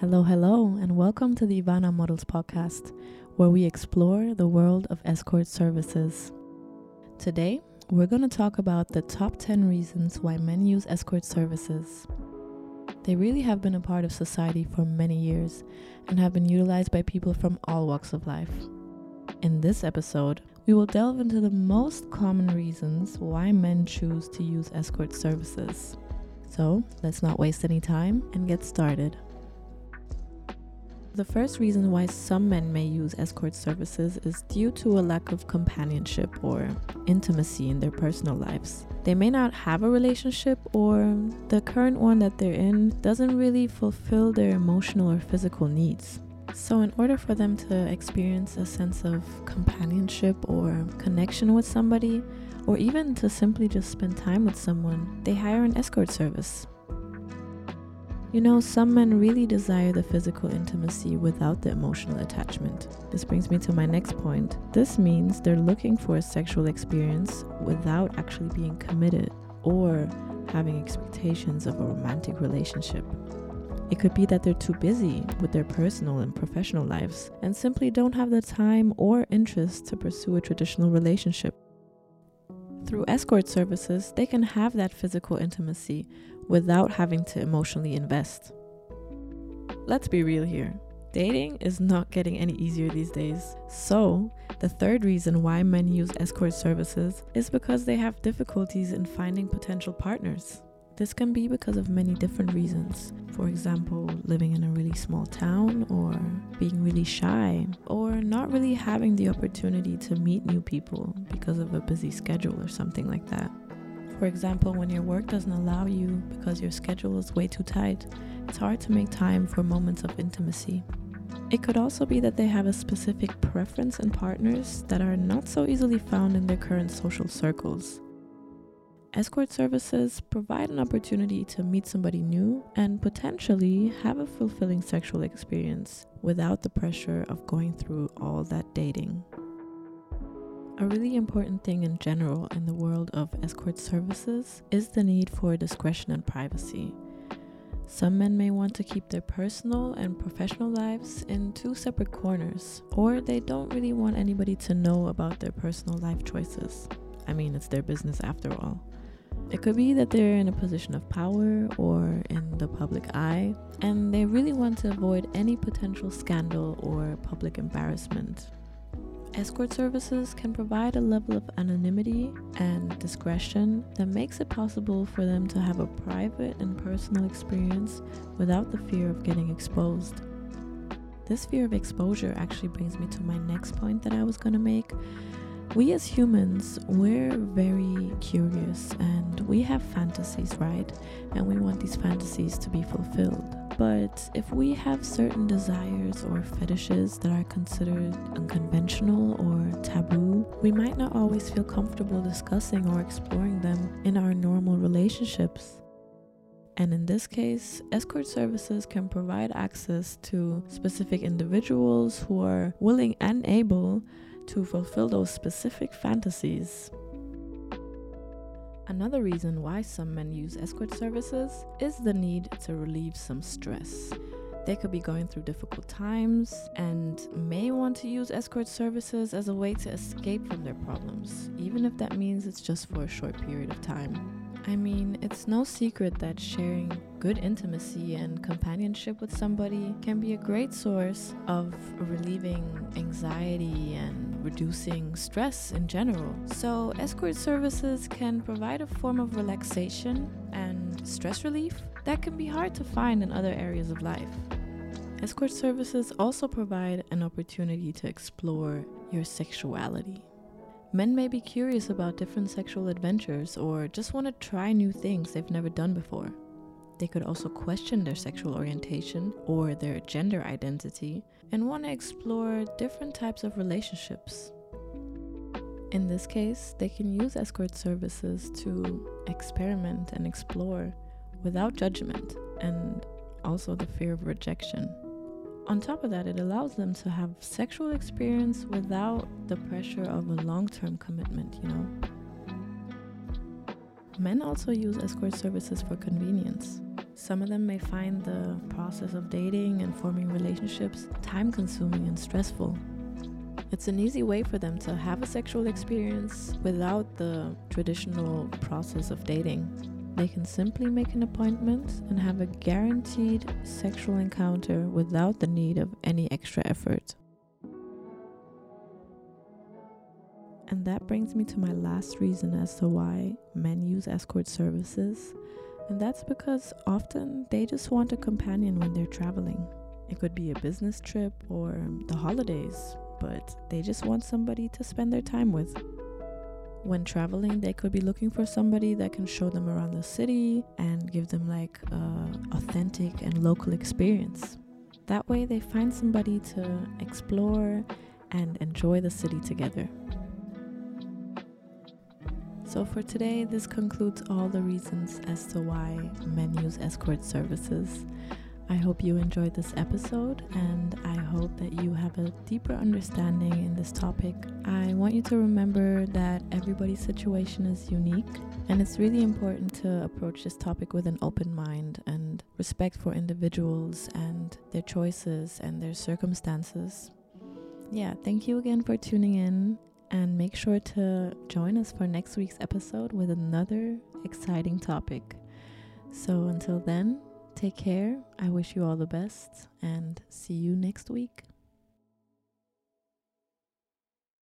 Hello, hello, and welcome to the Ivana Models podcast, where we explore the world of escort services. Today, we're going to talk about the top 10 reasons why men use escort services. They really have been a part of society for many years and have been utilized by people from all walks of life. In this episode, we will delve into the most common reasons why men choose to use escort services. So, let's not waste any time and get started. The first reason why some men may use escort services is due to a lack of companionship or intimacy in their personal lives. They may not have a relationship, or the current one that they're in doesn't really fulfill their emotional or physical needs. So, in order for them to experience a sense of companionship or connection with somebody, or even to simply just spend time with someone, they hire an escort service. You know, some men really desire the physical intimacy without the emotional attachment. This brings me to my next point. This means they're looking for a sexual experience without actually being committed or having expectations of a romantic relationship. It could be that they're too busy with their personal and professional lives and simply don't have the time or interest to pursue a traditional relationship. Through escort services, they can have that physical intimacy without having to emotionally invest. Let's be real here. Dating is not getting any easier these days. So, the third reason why men use escort services is because they have difficulties in finding potential partners. This can be because of many different reasons. For example, living in a really small town, or being really shy, or not really having the opportunity to meet new people because of a busy schedule or something like that. For example, when your work doesn't allow you because your schedule is way too tight, it's hard to make time for moments of intimacy. It could also be that they have a specific preference in partners that are not so easily found in their current social circles. Escort services provide an opportunity to meet somebody new and potentially have a fulfilling sexual experience without the pressure of going through all that dating. A really important thing in general in the world of escort services is the need for discretion and privacy. Some men may want to keep their personal and professional lives in two separate corners, or they don't really want anybody to know about their personal life choices. I mean, it's their business after all. It could be that they're in a position of power or in the public eye, and they really want to avoid any potential scandal or public embarrassment. Escort services can provide a level of anonymity and discretion that makes it possible for them to have a private and personal experience without the fear of getting exposed. This fear of exposure actually brings me to my next point that I was going to make, we as humans, we're very curious and we have fantasies, right? And we want these fantasies to be fulfilled. But if we have certain desires or fetishes that are considered unconventional or taboo, we might not always feel comfortable discussing or exploring them in our normal relationships. And in this case, escort services can provide access to specific individuals who are willing and able to fulfill those specific fantasies. Another reason why some men use escort services is the need to relieve some stress. They could be going through difficult times and may want to use escort services as a way to escape from their problems, even if that means it's just for a short period of time. I mean, it's no secret that sharing good intimacy and companionship with somebody can be a great source of relieving anxiety and reducing stress in general. So, escort services can provide a form of relaxation and stress relief that can be hard to find in other areas of life. Escort services also provide an opportunity to explore your sexuality. Men may be curious about different sexual adventures or just want to try new things they've never done before. They could also question their sexual orientation or their gender identity and want to explore different types of relationships. In this case, they can use escort services to experiment and explore without judgment and also the fear of rejection. On top of that, it allows them to have sexual experience without the pressure of a long term commitment, you know? Men also use escort services for convenience. Some of them may find the process of dating and forming relationships time consuming and stressful. It's an easy way for them to have a sexual experience without the traditional process of dating. They can simply make an appointment and have a guaranteed sexual encounter without the need of any extra effort. And that brings me to my last reason as to why men use escort services. And that's because often they just want a companion when they're traveling. It could be a business trip or the holidays, but they just want somebody to spend their time with. When traveling, they could be looking for somebody that can show them around the city and give them like a authentic and local experience. That way, they find somebody to explore and enjoy the city together. So, for today, this concludes all the reasons as to why men use escort services. I hope you enjoyed this episode and I hope that you have a deeper understanding in this topic. I want you to remember that everybody's situation is unique and it's really important to approach this topic with an open mind and respect for individuals and their choices and their circumstances. Yeah, thank you again for tuning in and make sure to join us for next week's episode with another exciting topic. So until then, take care. I wish you all the best and see you next week.